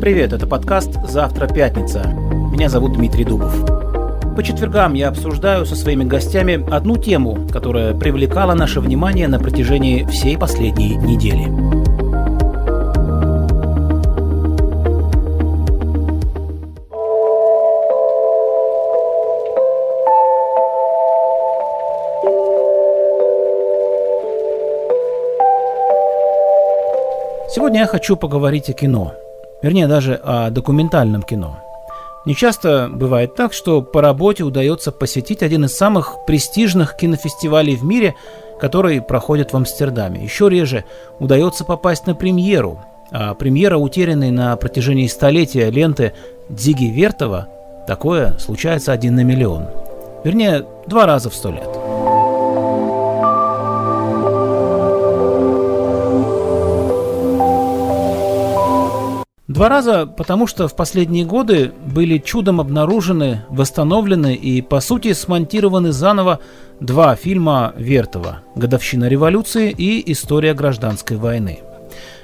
Привет, это подкаст «Завтра пятница». Меня зовут Дмитрий Дубов. По четвергам я обсуждаю со своими гостями одну тему, которая привлекала наше внимание на протяжении всей последней недели. Сегодня я хочу поговорить о кино. Вернее, даже о документальном кино. Не часто бывает так, что по работе удается посетить один из самых престижных кинофестивалей в мире, который проходит в Амстердаме. Еще реже удается попасть на премьеру. А премьера, утерянной на протяжении столетия ленты Дзиги Вертова, такое случается один на миллион. Вернее, два раза в сто лет. Два раза, потому что в последние годы были чудом обнаружены, восстановлены и, по сути, смонтированы заново два фильма Вертова «Годовщина революции» и «История гражданской войны».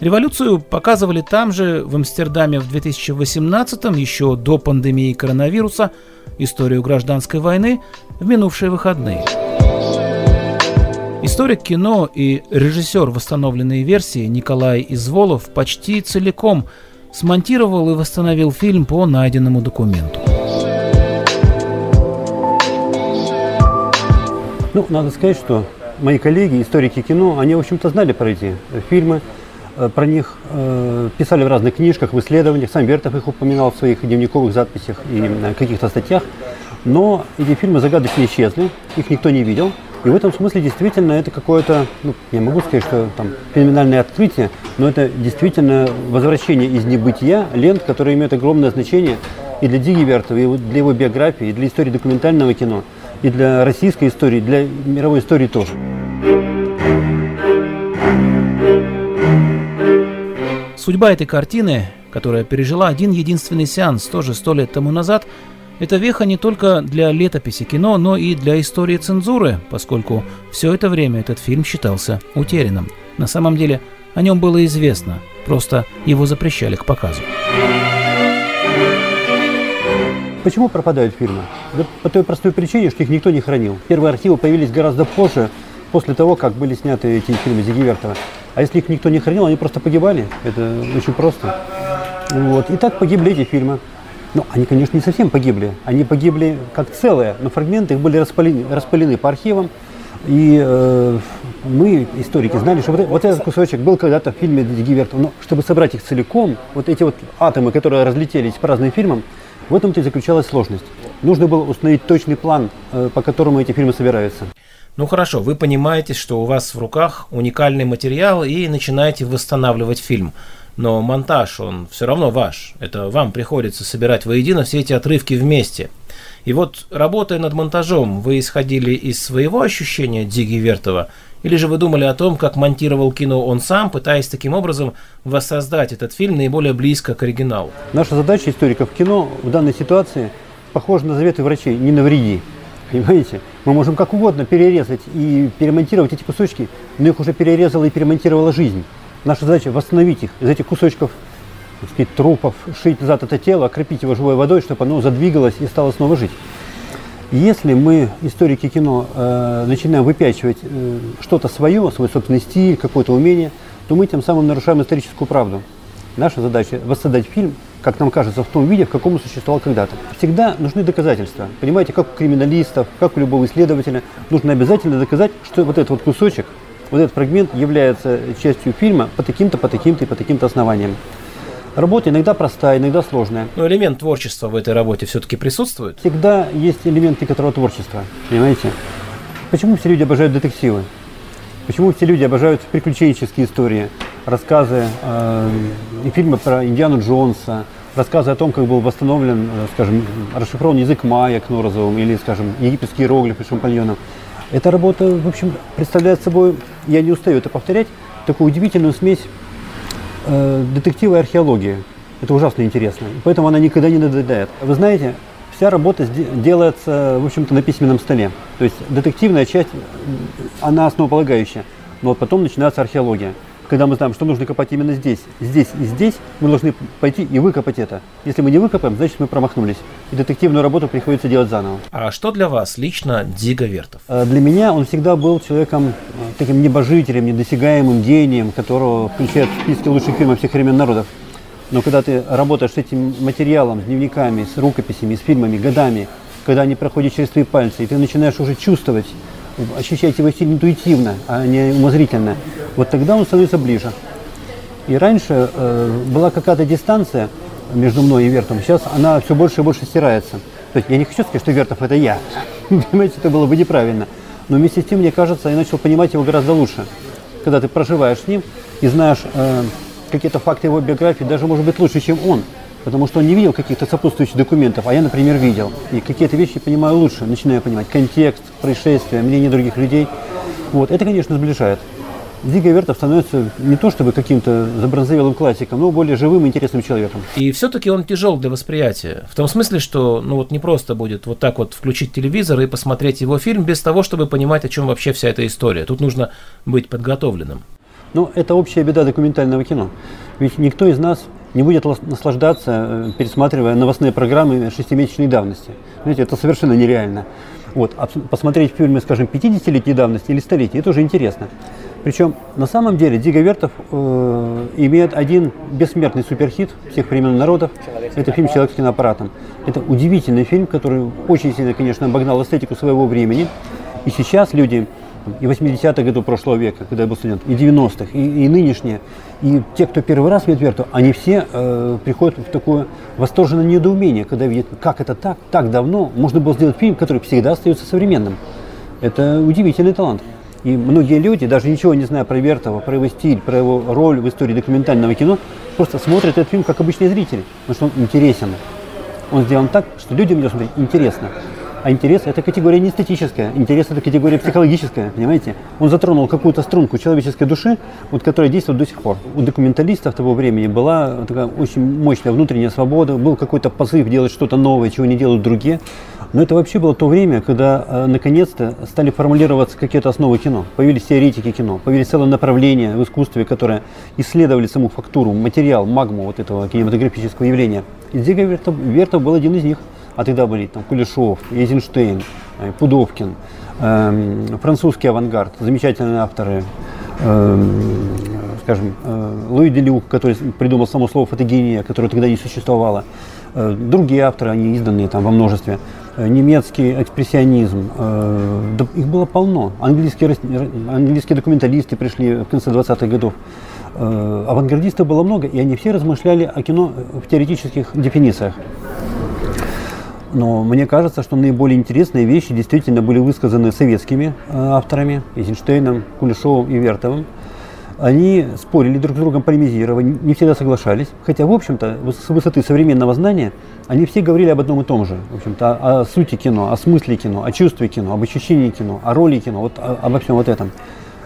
Революцию показывали там же, в Амстердаме в 2018-м, еще до пандемии коронавируса, историю гражданской войны в минувшие выходные. Историк кино и режиссер восстановленной версии Николай Изволов почти целиком – смонтировал и восстановил фильм по найденному документу. Ну, надо сказать, что мои коллеги, историки кино, они, в общем-то, знали про эти фильмы, э, про них э, писали в разных книжках, в исследованиях. Сам Вертов их упоминал в своих дневниковых записях и э, каких-то статьях. Но эти фильмы загадочно исчезли, их никто не видел. И в этом смысле действительно это какое-то, ну, я могу сказать, что там феноменальное открытие, но это действительно возвращение из небытия лент, которые имеют огромное значение и для Диги Вертова, и для его биографии, и для истории документального кино, и для российской истории, для мировой истории тоже. Судьба этой картины, которая пережила один единственный сеанс тоже сто лет тому назад – это веха не только для летописи кино, но и для истории цензуры, поскольку все это время этот фильм считался утерянным. На самом деле о нем было известно, просто его запрещали к показу. Почему пропадают фильмы? Да по той простой причине, что их никто не хранил. Первые архивы появились гораздо позже, после того, как были сняты эти фильмы Зигивертова. А если их никто не хранил, они просто погибали. Это очень просто. Вот. И так погибли эти фильмы. Ну, они, конечно, не совсем погибли. Они погибли как целые, но фрагменты их были распылены, распылены по архивам. И э, мы, историки, знали, что вот, вот этот кусочек был когда-то в фильме Гиверта. Но чтобы собрать их целиком, вот эти вот атомы, которые разлетелись по разным фильмам, в этом-то и заключалась сложность. Нужно было установить точный план, э, по которому эти фильмы собираются. Ну хорошо, вы понимаете, что у вас в руках уникальный материал и начинаете восстанавливать фильм но монтаж, он все равно ваш. Это вам приходится собирать воедино все эти отрывки вместе. И вот, работая над монтажом, вы исходили из своего ощущения Диги Вертова, или же вы думали о том, как монтировал кино он сам, пытаясь таким образом воссоздать этот фильм наиболее близко к оригиналу? Наша задача историков кино в данной ситуации похожа на заветы врачей, не навреди. Понимаете? Мы можем как угодно перерезать и перемонтировать эти кусочки, но их уже перерезала и перемонтировала жизнь. Наша задача восстановить их из этих кусочков так сказать, трупов, шить назад это тело, окрепить его живой водой, чтобы оно задвигалось и стало снова жить. Если мы, историки кино, э, начинаем выпячивать э, что-то свое, свой собственный стиль, какое-то умение, то мы тем самым нарушаем историческую правду. Наша задача – воссоздать фильм, как нам кажется, в том виде, в каком он существовал когда-то. Всегда нужны доказательства. Понимаете, как у криминалистов, как у любого исследователя, нужно обязательно доказать, что вот этот вот кусочек – вот этот фрагмент является частью фильма по таким-то, по таким-то и по таким-то основаниям. Работа иногда простая, иногда сложная. Но элемент творчества в этой работе все-таки присутствует? Всегда есть элемент некоторого творчества, понимаете? Почему все люди обожают детективы? Почему все люди обожают приключенческие истории, рассказы э, и фильмы про Индиану Джонса, рассказы о том, как был восстановлен, э, скажем, расшифрован язык майя Кнорозовым или, скажем, египетские иероглифы Шампальоном. Эта работа, в общем, представляет собой, я не устаю это повторять, такую удивительную смесь э, детектива и археологии. Это ужасно интересно. Поэтому она никогда не надоедает. Вы знаете, вся работа делается, в общем-то, на письменном столе. То есть детективная часть, она основополагающая. Но вот потом начинается археология. Когда мы знаем, что нужно копать именно здесь, здесь и здесь, мы должны пойти и выкопать это. Если мы не выкопаем, значит мы промахнулись. И детективную работу приходится делать заново. А что для вас лично Дига Вертов? А для меня он всегда был человеком э, таким небожителем, недосягаемым гением, которого включают в списки лучших фильмов всех времен народов. Но когда ты работаешь с этим материалом, с дневниками, с рукописями, с фильмами, годами, когда они проходят через твои пальцы, и ты начинаешь уже чувствовать, ощущать его стиль интуитивно, а не умозрительно, вот тогда он становится ближе. И раньше э, была какая-то дистанция между мной и Вертом, сейчас она все больше и больше стирается. То есть я не хочу сказать, что Вертов это я, понимаете, это было бы неправильно. Но вместе с тем, мне кажется, я начал понимать его гораздо лучше. Когда ты проживаешь с ним и знаешь э, какие-то факты его биографии, даже может быть лучше, чем он. Потому что он не видел каких-то сопутствующих документов, а я, например, видел. И какие-то вещи понимаю лучше, начинаю понимать контекст, происшествия, мнение других людей. Вот. Это, конечно, сближает. Дига Вертов становится не то чтобы каким-то забронзовелым классиком, но более живым и интересным человеком. И все-таки он тяжел для восприятия. В том смысле, что ну вот не просто будет вот так вот включить телевизор и посмотреть его фильм без того, чтобы понимать, о чем вообще вся эта история. Тут нужно быть подготовленным. Ну, это общая беда документального кино. Ведь никто из нас не будет наслаждаться, э, пересматривая новостные программы шестимесячной давности. Знаете, это совершенно нереально. Вот, а посмотреть фильмы, скажем, 50-летней давности или столетия, это уже интересно. Причем на самом деле Дига Вертов э, имеет один бессмертный суперхит всех времен народов. Это фильм «Человек с киноаппаратом». Это удивительный фильм, который очень сильно, конечно, обогнал эстетику своего времени. И сейчас люди и 80-х годов прошлого века, когда я был студент, и 90-х, и, и нынешние, и те, кто первый раз видит Верту, они все э, приходят в такое восторженное недоумение, когда видят, как это так, так давно можно было сделать фильм, который всегда остается современным. Это удивительный талант. И многие люди, даже ничего не зная про Вертова, про его стиль, про его роль в истории документального кино, просто смотрят этот фильм как обычные зрители, потому что он интересен. Он сделан так, что людям его смотреть интересно. А интерес – это категория не эстетическая, интерес – это категория психологическая, понимаете? Он затронул какую-то струнку человеческой души, вот, которая действует до сих пор. У документалистов того времени была такая очень мощная внутренняя свобода, был какой-то позыв делать что-то новое, чего не делают другие. Но это вообще было то время, когда э, наконец-то стали формулироваться какие-то основы кино. Появились теоретики кино, появились целое направление в искусстве, которое исследовали саму фактуру, материал, магму вот этого кинематографического явления. И Дзига Вертов, Вертов был один из них – а тогда были там Кулешов, Эйзенштейн, э, Пудовкин, э, французский авангард, замечательные авторы, э, скажем, э, Луи Делюк, который придумал само слово фотогения, которое тогда не существовало, э, другие авторы, они изданные там во множестве, немецкий экспрессионизм, да, их было полно, английские, английские документалисты пришли в конце 20-х годов, авангардистов было много, и они все размышляли о кино в теоретических дефинициях. Но мне кажется, что наиболее интересные вещи действительно были высказаны советскими э, авторами, Эйзенштейном, Кулешовым и Вертовым. Они спорили друг с другом, полемизировали, не всегда соглашались. Хотя, в общем-то, с высоты современного знания они все говорили об одном и том же. В общем-то, о, о сути кино, о смысле кино, о чувстве кино, об ощущении кино, о роли кино, вот о, обо всем вот этом.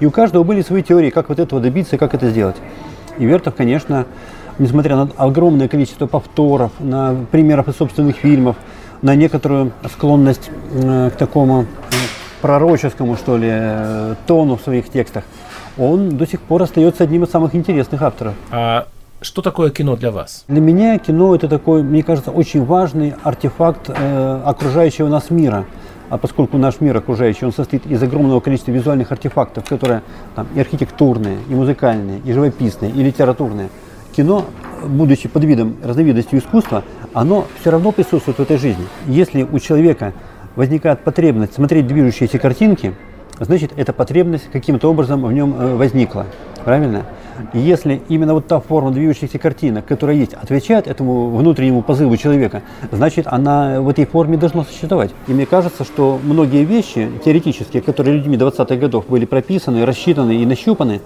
И у каждого были свои теории, как вот этого добиться и как это сделать. И Вертов, конечно, несмотря на огромное количество повторов, на примеров из собственных фильмов, на некоторую склонность э, к такому э, пророческому, что ли, э, тону в своих текстах, он до сих пор остается одним из самых интересных авторов. А что такое кино для вас? Для меня кино это такой, мне кажется, очень важный артефакт э, окружающего нас мира. А поскольку наш мир окружающий, он состоит из огромного количества визуальных артефактов, которые там, и архитектурные, и музыкальные, и живописные, и литературные, кино, будучи под видом разновидностью искусства, оно все равно присутствует в этой жизни. Если у человека возникает потребность смотреть движущиеся картинки, значит, эта потребность каким-то образом в нем э, возникла. Правильно? Если именно вот та форма движущихся картинок, которая есть, отвечает этому внутреннему позыву человека, значит, она в этой форме должна существовать. И мне кажется, что многие вещи теоретические, которые людьми 20-х годов были прописаны, рассчитаны и нащупаны,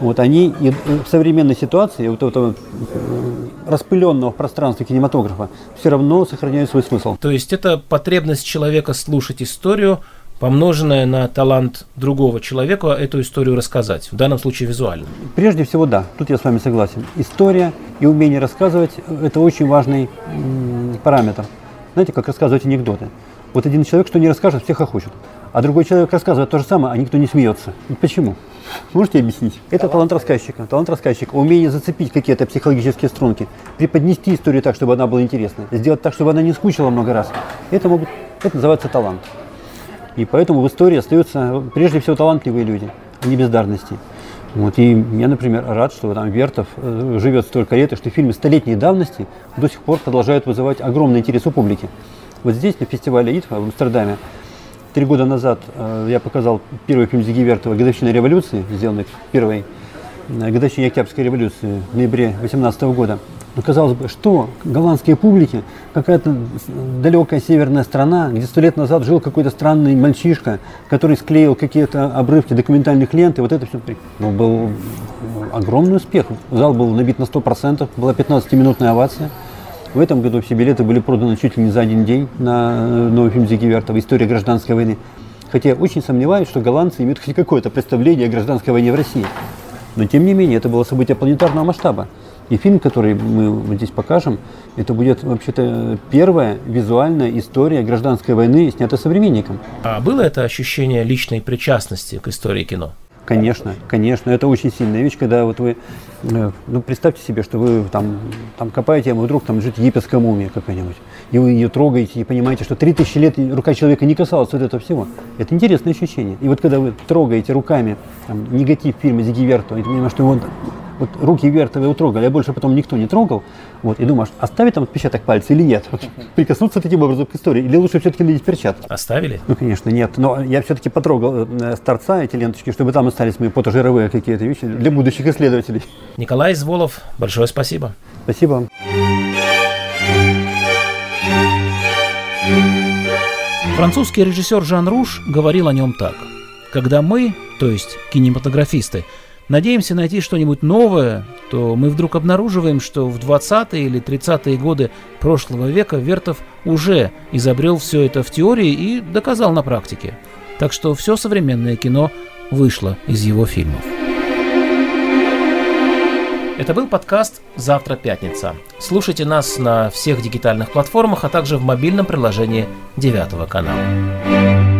вот они и в современной ситуации вот этого э, распыленного в пространстве кинематографа все равно сохраняют свой смысл. То есть это потребность человека слушать историю, помноженная на талант другого человека эту историю рассказать, в данном случае визуально. Прежде всего, да, тут я с вами согласен. История и умение рассказывать – это очень важный параметр. Знаете, как рассказывать анекдоты. Вот один человек, что не расскажет, всех охочет. А другой человек рассказывает то же самое, а никто не смеется. Почему? Можете объяснить? Это талант рассказчика. Талант рассказчика. Умение зацепить какие-то психологические струнки. Преподнести историю так, чтобы она была интересной. Сделать так, чтобы она не скучила много раз. Это, могут, это называется талант. И поэтому в истории остаются прежде всего талантливые люди, а не бездарности. Вот, и я, например, рад, что там Вертов э, живет столько лет, и что фильмы столетней давности до сих пор продолжают вызывать огромный интерес у публики. Вот здесь, на фестивале ИТФА в Амстердаме, три года назад э, я показал первый фильм Зиги Вертова «Годовщина революции», сделанный первой э, годовщине Октябрьской революции в ноябре 18 года. Но казалось бы, что голландские публики, какая-то далекая северная страна, где сто лет назад жил какой-то странный мальчишка, который склеил какие-то обрывки документальных лент, и вот это все ну, был огромный успех. Зал был набит на 100%, была 15-минутная овация. В этом году все билеты были проданы чуть ли не за один день на новый фильм Зиги Вертова «История гражданской войны». Хотя я очень сомневаюсь, что голландцы имеют хоть какое-то представление о гражданской войне в России. Но тем не менее, это было событие планетарного масштаба. И фильм, который мы здесь покажем, это будет вообще-то первая визуальная история гражданской войны, снятая современником. А было это ощущение личной причастности к истории кино? Конечно, конечно, это очень сильная вещь, когда вот вы, э, ну представьте себе, что вы там, там копаете, а вдруг там лежит египетская мумия какая-нибудь, и вы ее трогаете и понимаете, что 3000 лет рука человека не касалась вот этого всего. Это интересное ощущение. И вот когда вы трогаете руками там, негатив фильма Зиги Верто, и понимаете, что вот вот руки Вертовой утрогали, а больше потом никто не трогал, вот, и думаешь, оставить там отпечаток пальца или нет? Вот, прикоснуться таким образом к истории, или лучше все-таки надеть перчатки? Оставили? Ну, конечно, нет, но я все-таки потрогал э, с торца эти ленточки, чтобы там остались мои потожировые какие-то вещи для будущих исследователей. Николай Изволов, большое спасибо. Спасибо вам. Французский режиссер Жан Руш говорил о нем так. Когда мы, то есть кинематографисты, надеемся найти что-нибудь новое, то мы вдруг обнаруживаем, что в 20-е или 30-е годы прошлого века Вертов уже изобрел все это в теории и доказал на практике. Так что все современное кино вышло из его фильмов. Это был подкаст «Завтра пятница». Слушайте нас на всех дигитальных платформах, а также в мобильном приложении девятого канала.